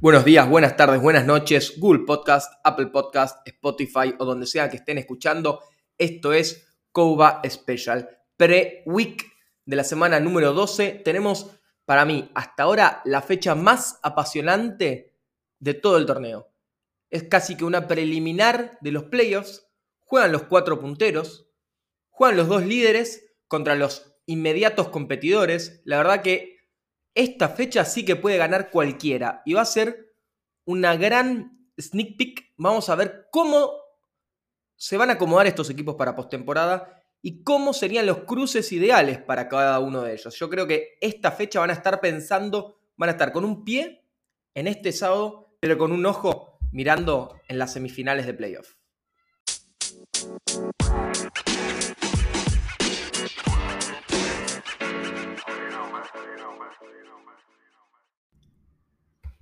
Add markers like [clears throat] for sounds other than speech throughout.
Buenos días, buenas tardes, buenas noches, Google Podcast, Apple Podcast, Spotify o donde sea que estén escuchando. Esto es Coba Special, pre-week de la semana número 12. Tenemos para mí hasta ahora la fecha más apasionante de todo el torneo. Es casi que una preliminar de los playoffs. Juegan los cuatro punteros, juegan los dos líderes contra los inmediatos competidores. La verdad que esta fecha sí que puede ganar cualquiera y va a ser una gran sneak peek. Vamos a ver cómo se van a acomodar estos equipos para postemporada y cómo serían los cruces ideales para cada uno de ellos. Yo creo que esta fecha van a estar pensando, van a estar con un pie en este sábado, pero con un ojo mirando en las semifinales de playoff.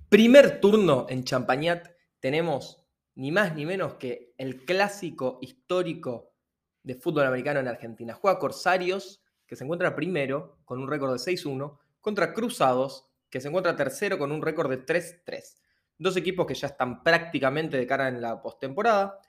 Primer turno en Champagnat tenemos ni más ni menos que el clásico histórico de fútbol americano en Argentina. Juega Corsarios, que se encuentra primero con un récord de 6-1, contra Cruzados, que se encuentra tercero con un récord de 3-3. Dos equipos que ya están prácticamente de cara en la postemporada.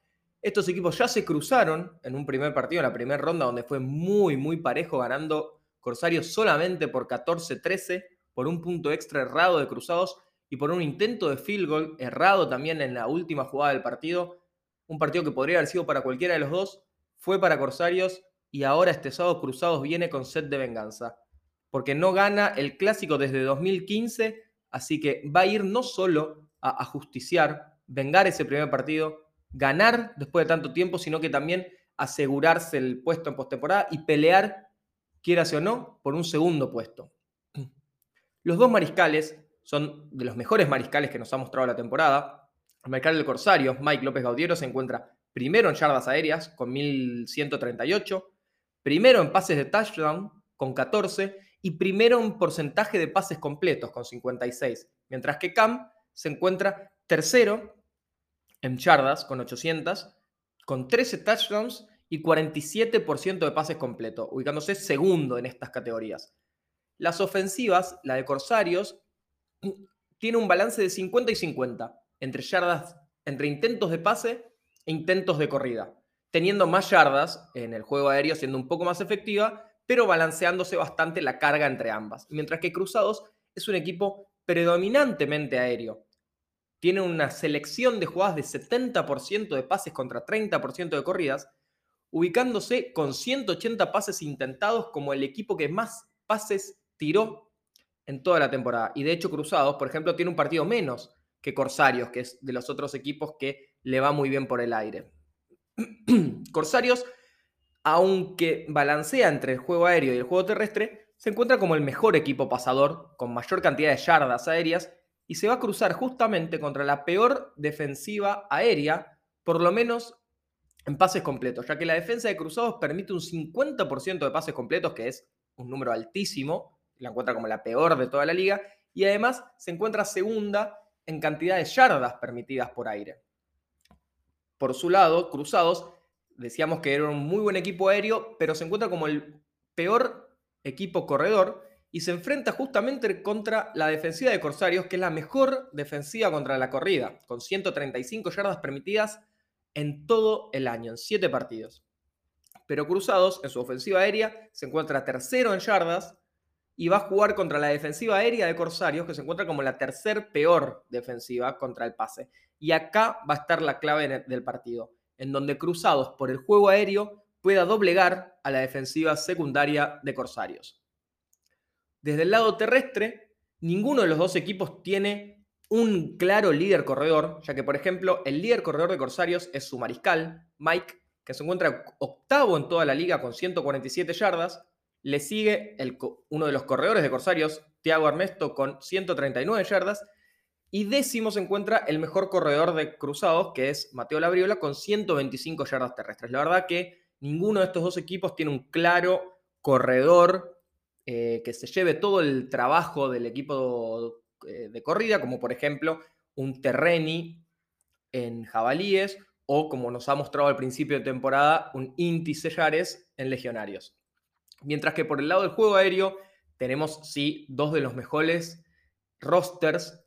Estos equipos ya se cruzaron en un primer partido, en la primera ronda, donde fue muy, muy parejo, ganando Corsarios solamente por 14-13, por un punto extra errado de Cruzados y por un intento de field goal errado también en la última jugada del partido. Un partido que podría haber sido para cualquiera de los dos, fue para Corsarios y ahora este sábado Cruzados viene con set de venganza. Porque no gana el clásico desde 2015, así que va a ir no solo a justiciar, vengar ese primer partido, ganar después de tanto tiempo, sino que también asegurarse el puesto en postemporada y pelear, quieras o no, por un segundo puesto. [clears throat] Los dos mariscales son de los mejores mariscales que nos ha mostrado la temporada. El mariscal del Corsario, Mike López Gaudiero, se encuentra primero en yardas aéreas con 1138, primero en pases de touchdown con 14 y primero en porcentaje de pases completos con 56, mientras que Cam se encuentra tercero en yardas con 800, con 13 touchdowns y 47% de pases completos, ubicándose segundo en estas categorías. Las ofensivas, la de Corsarios, tiene un balance de 50 y 50 entre yardas, entre intentos de pase e intentos de corrida, teniendo más yardas en el juego aéreo, siendo un poco más efectiva, pero balanceándose bastante la carga entre ambas. Mientras que Cruzados es un equipo predominantemente aéreo. Tiene una selección de jugadas de 70% de pases contra 30% de corridas, ubicándose con 180 pases intentados como el equipo que más pases tiró en toda la temporada. Y de hecho, Cruzados, por ejemplo, tiene un partido menos que Corsarios, que es de los otros equipos que le va muy bien por el aire. [clears throat] Corsarios, aunque balancea entre el juego aéreo y el juego terrestre, se encuentra como el mejor equipo pasador, con mayor cantidad de yardas aéreas, y se va a cruzar justamente contra la peor defensiva aérea, por lo menos en pases completos, ya que la defensa de Cruzados permite un 50% de pases completos, que es un número altísimo, la encuentra como la peor de toda la liga, y además se encuentra segunda en cantidad de yardas permitidas por aire. Por su lado, Cruzados, decíamos que era un muy buen equipo aéreo, pero se encuentra como el peor equipo corredor y se enfrenta justamente contra la defensiva de Corsarios, que es la mejor defensiva contra la corrida, con 135 yardas permitidas en todo el año, en 7 partidos. Pero Cruzados, en su ofensiva aérea, se encuentra tercero en yardas y va a jugar contra la defensiva aérea de Corsarios, que se encuentra como la tercer peor defensiva contra el pase. Y acá va a estar la clave del partido, en donde Cruzados por el juego aéreo pueda doblegar a la defensiva secundaria de Corsarios. Desde el lado terrestre, ninguno de los dos equipos tiene un claro líder corredor, ya que por ejemplo el líder corredor de Corsarios es su mariscal, Mike, que se encuentra octavo en toda la liga con 147 yardas, le sigue uno de los corredores de Corsarios, Tiago Armesto, con 139 yardas. Y décimo se encuentra el mejor corredor de Cruzados, que es Mateo Labriola, con 125 yardas terrestres. La verdad que ninguno de estos dos equipos tiene un claro corredor eh, que se lleve todo el trabajo del equipo eh, de corrida, como por ejemplo un Terreni en Jabalíes o como nos ha mostrado al principio de temporada, un Inti Sellares en Legionarios. Mientras que por el lado del juego aéreo tenemos, sí, dos de los mejores rosters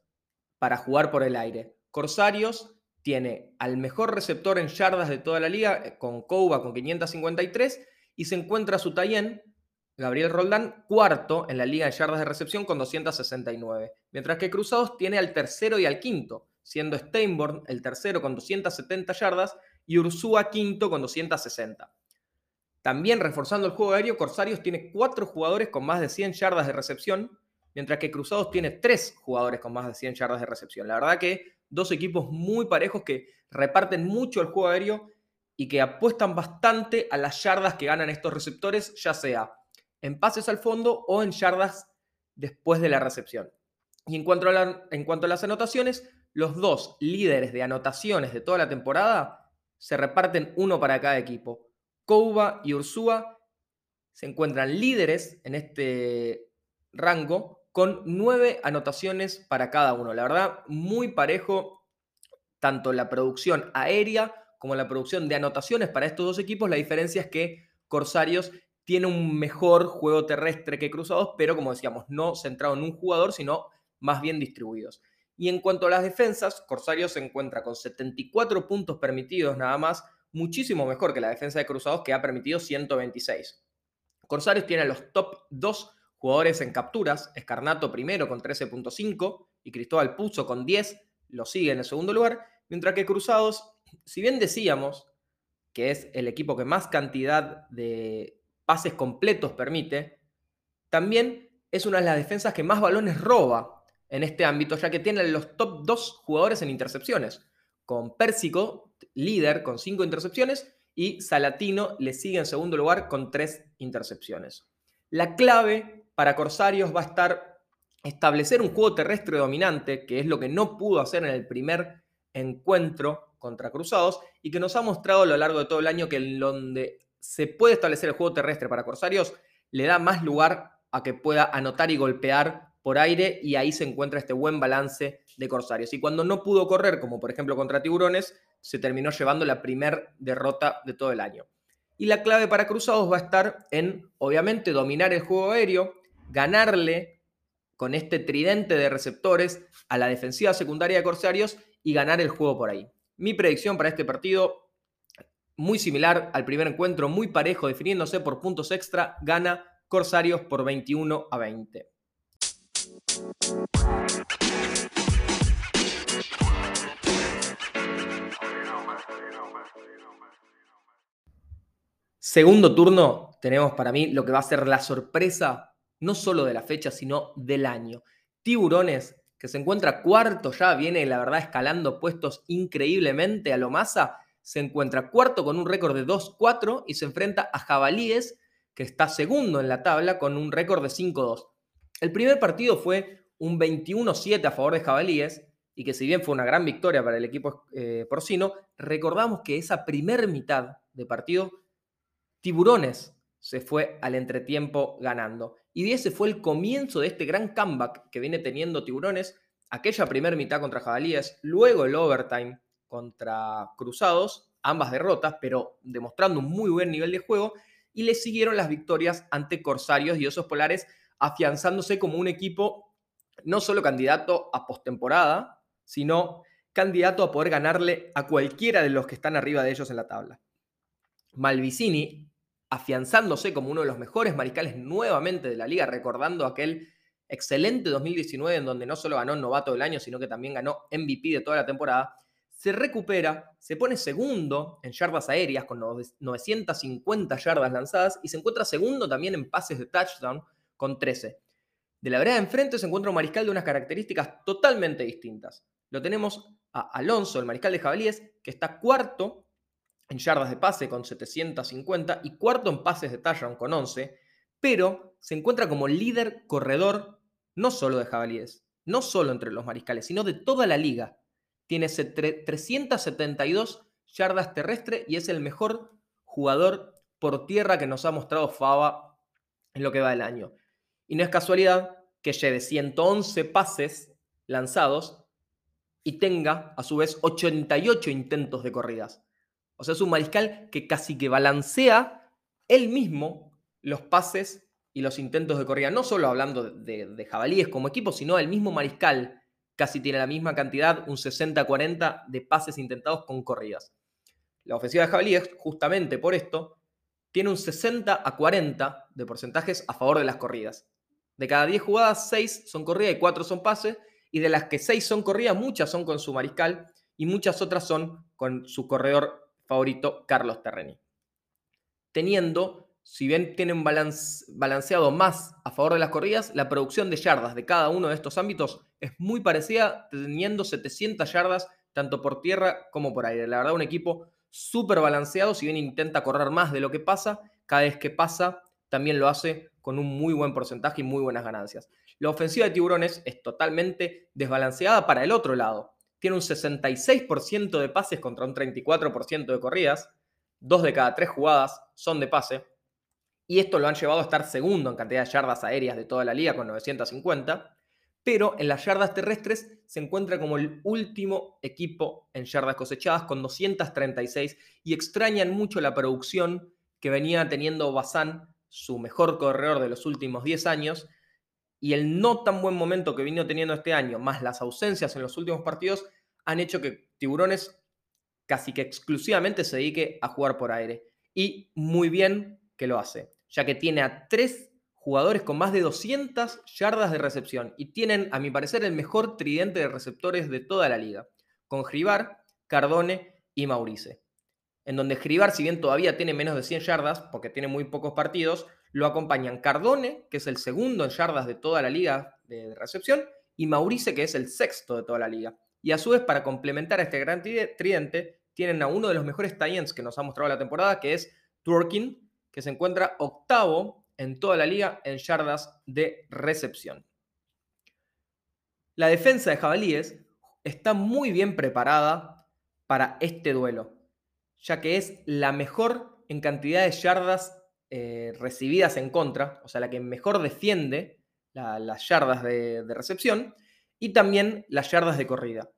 para jugar por el aire. Corsarios tiene al mejor receptor en yardas de toda la liga, eh, con Couba con 553, y se encuentra su Tayen, Gabriel Roldán, cuarto en la liga de yardas de recepción con 269. Mientras que Cruzados tiene al tercero y al quinto, siendo Steinborn el tercero con 270 yardas y Ursúa quinto con 260. También reforzando el juego aéreo, Corsarios tiene cuatro jugadores con más de 100 yardas de recepción, mientras que Cruzados tiene tres jugadores con más de 100 yardas de recepción. La verdad que dos equipos muy parejos que reparten mucho el juego aéreo y que apuestan bastante a las yardas que ganan estos receptores, ya sea en pases al fondo o en yardas después de la recepción. Y en cuanto a, en cuanto a las anotaciones, los dos líderes de anotaciones de toda la temporada se reparten uno para cada equipo. Kouba y Ursúa se encuentran líderes en este rango con nueve anotaciones para cada uno. La verdad, muy parejo tanto la producción aérea como la producción de anotaciones para estos dos equipos. La diferencia es que Corsarios tiene un mejor juego terrestre que Cruzados, pero como decíamos, no centrado en un jugador, sino más bien distribuidos. Y en cuanto a las defensas, Corsarios se encuentra con 74 puntos permitidos nada más, muchísimo mejor que la defensa de Cruzados que ha permitido 126. Corsarios tiene a los top 2 jugadores en capturas, Escarnato primero con 13.5 y Cristóbal Puzo con 10, lo sigue en el segundo lugar, mientras que Cruzados, si bien decíamos que es el equipo que más cantidad de pases completos permite, también es una de las defensas que más balones roba en este ámbito, ya que tiene los top 2 jugadores en intercepciones, con Pérsico, líder, con 5 intercepciones, y Salatino le sigue en segundo lugar con 3 intercepciones. La clave para Corsarios va a estar establecer un juego terrestre dominante, que es lo que no pudo hacer en el primer encuentro contra Cruzados, y que nos ha mostrado a lo largo de todo el año que en donde se puede establecer el juego terrestre para Corsarios, le da más lugar a que pueda anotar y golpear por aire y ahí se encuentra este buen balance de Corsarios. Y cuando no pudo correr, como por ejemplo contra Tiburones, se terminó llevando la primer derrota de todo el año. Y la clave para Cruzados va a estar en, obviamente, dominar el juego aéreo, ganarle con este tridente de receptores a la defensiva secundaria de Corsarios y ganar el juego por ahí. Mi predicción para este partido, muy similar al primer encuentro, muy parejo, definiéndose por puntos extra, gana Corsarios por 21 a 20. Segundo turno, tenemos para mí lo que va a ser la sorpresa, no solo de la fecha, sino del año. Tiburones, que se encuentra cuarto ya, viene la verdad escalando puestos increíblemente a lo masa, se encuentra cuarto con un récord de 2-4 y se enfrenta a Jabalíes, que está segundo en la tabla con un récord de 5-2. El primer partido fue un 21-7 a favor de Jabalíes, y que si bien fue una gran victoria para el equipo eh, porcino, recordamos que esa primer mitad de partido, Tiburones se fue al entretiempo ganando. Y ese fue el comienzo de este gran comeback que viene teniendo Tiburones, aquella primera mitad contra Jabalíes, luego el overtime contra Cruzados, ambas derrotas, pero demostrando un muy buen nivel de juego, y le siguieron las victorias ante Corsarios y Osos Polares, afianzándose como un equipo no solo candidato a postemporada, sino candidato a poder ganarle a cualquiera de los que están arriba de ellos en la tabla. Malvicini, afianzándose como uno de los mejores mariscales nuevamente de la liga, recordando aquel excelente 2019 en donde no solo ganó novato del año, sino que también ganó MVP de toda la temporada, se recupera, se pone segundo en yardas aéreas con 950 yardas lanzadas y se encuentra segundo también en pases de touchdown con 13. De la vereda de enfrente se encuentra un mariscal de unas características totalmente distintas. Lo tenemos a Alonso, el mariscal de Jabalíes, que está cuarto en yardas de pase con 750 y cuarto en pases de touchdown con 11, pero se encuentra como líder corredor no solo de Jabalíes, no solo entre los mariscales, sino de toda la liga. Tiene 372 yardas terrestres y es el mejor jugador por tierra que nos ha mostrado Fava en lo que va del año. Y no es casualidad que lleve 111 pases lanzados y tenga a su vez 88 intentos de corridas. O sea, es un mariscal que casi que balancea él mismo los pases y los intentos de corrida. No solo hablando de, jabalíes como equipo, sino el mismo mariscal casi tiene la misma cantidad, un 60-40 de pases intentados con corridas. La ofensiva de jabalíes, justamente por esto, tiene un 60 a 40 de porcentajes a favor de las corridas. De cada 10 jugadas, 6 son corridas y 4 son pases. Y de las que 6 son corridas, muchas son con su mariscal y muchas otras son con su corredor favorito, Carlos Terreni. Teniendo, si bien tiene un balanceado más a favor de las corridas, la producción de yardas de cada uno de estos ámbitos es muy parecida, teniendo 700 yardas tanto por tierra como por aire. La verdad, un equipo súper balanceado, si bien intenta correr más de lo que pasa, cada vez que pasa también lo hace con un muy buen porcentaje y muy buenas ganancias. La ofensiva de Tiburones es totalmente desbalanceada para el otro lado. Tiene un 66% de pases contra un 34% de corridas. Dos de cada tres jugadas son de pase. Y esto lo han llevado a estar segundo en cantidad de yardas aéreas de toda la liga con 950 pero en las yardas terrestres se encuentra como el último equipo en yardas cosechadas con 236 y extrañan mucho la producción que venía teniendo Bazán, su mejor corredor de los últimos 10 años, y el no tan buen momento que vino teniendo este año, más las ausencias en los últimos partidos, han hecho que Tiburones casi que exclusivamente se dedique a jugar por aire. Y muy bien que lo hace, ya que tiene a tres jugadores con más de 200 yardas de recepción y tienen, a mi parecer, el mejor tridente de receptores de toda la liga, con Gribar, Cardone y Maurice. En donde Gribar, si bien todavía tiene menos de 100 yardas, porque tiene muy pocos partidos, lo acompañan Cardone, que es el segundo en yardas de toda la liga de recepción, y Maurice, que es el sexto de toda la liga. Y a su vez, para complementar a este gran tridente, tienen a uno de los mejores tie que nos ha mostrado la temporada, que es Twerking, que se encuentra octavo en toda la liga en yardas de recepción. La defensa de Jabalíes está muy bien preparada para este duelo, ya que es la mejor en cantidad de yardas eh, recibidas en contra, o sea, la que mejor defiende las yardas de, de recepción y también las yardas de corrida.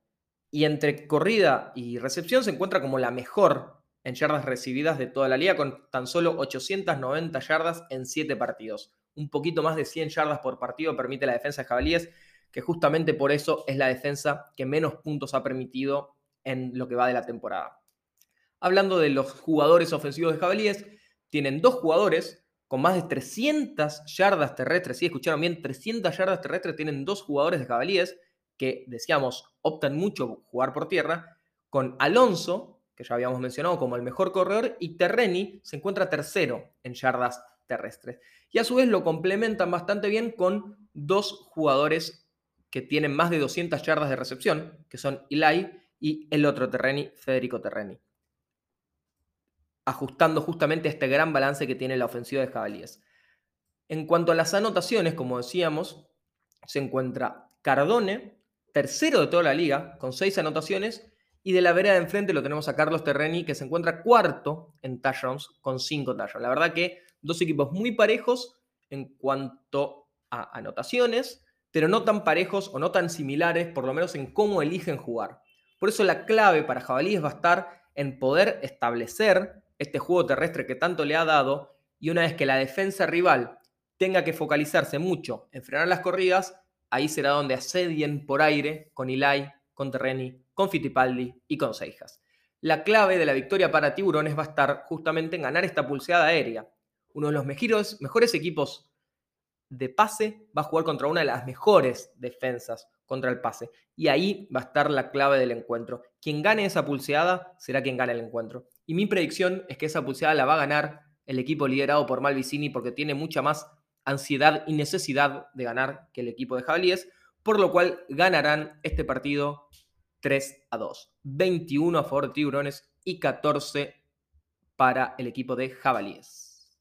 Y entre corrida y recepción se encuentra como la mejor en yardas recibidas de toda la liga, con tan solo 890 yardas en 7 partidos. Un poquito más de 100 yardas por partido permite la defensa de Jabalíes, que justamente por eso es la defensa que menos puntos ha permitido en lo que va de la temporada. Hablando de los jugadores ofensivos de Jabalíes, tienen dos jugadores con más de 300 yardas terrestres. Si escucharon bien, 300 yardas terrestres tienen dos jugadores de Jabalíes que, decíamos, optan mucho jugar por tierra, con Alonso, que ya habíamos mencionado como el mejor corredor, y Terreni se encuentra tercero en yardas terrestres. Y a su vez lo complementan bastante bien con dos jugadores que tienen más de 200 yardas de recepción, que son Eli y el otro Terreni, Federico Terreni. Ajustando justamente este gran balance que tiene la ofensiva de Jabalíes. En cuanto a las anotaciones, como decíamos, se encuentra Cardone, tercero de toda la liga, con seis anotaciones, y de la vereda de enfrente lo tenemos a Carlos Terreni, que se encuentra cuarto en touchdowns con cinco touchdowns. La verdad que dos equipos muy parejos en cuanto a anotaciones, pero no tan parejos o no tan similares, por lo menos en cómo eligen jugar. Por eso la clave para Jabalíes va a estar en poder establecer este juego terrestre que tanto le ha dado y una vez que la defensa rival tenga que focalizarse mucho en frenar las corridas, ahí será donde asedien por aire con Eli, con Terreni, con Fittipaldi y con Seijas. La clave de la victoria para Tiburones va a estar justamente en ganar esta pulseada aérea. Uno de los mejores, equipos de pase va a jugar contra una de las mejores defensas contra el pase. Y ahí va a estar la clave del encuentro. Quien gane esa pulseada será quien gane el encuentro. Y mi predicción es que esa pulseada la va a ganar el equipo liderado por Malvicini porque tiene mucha más ansiedad y necesidad de ganar que el equipo de Jabalíes, por lo cual ganarán este partido 3 a 2. 21 a favor de Tiburones y 14 para el equipo de Jabalíes.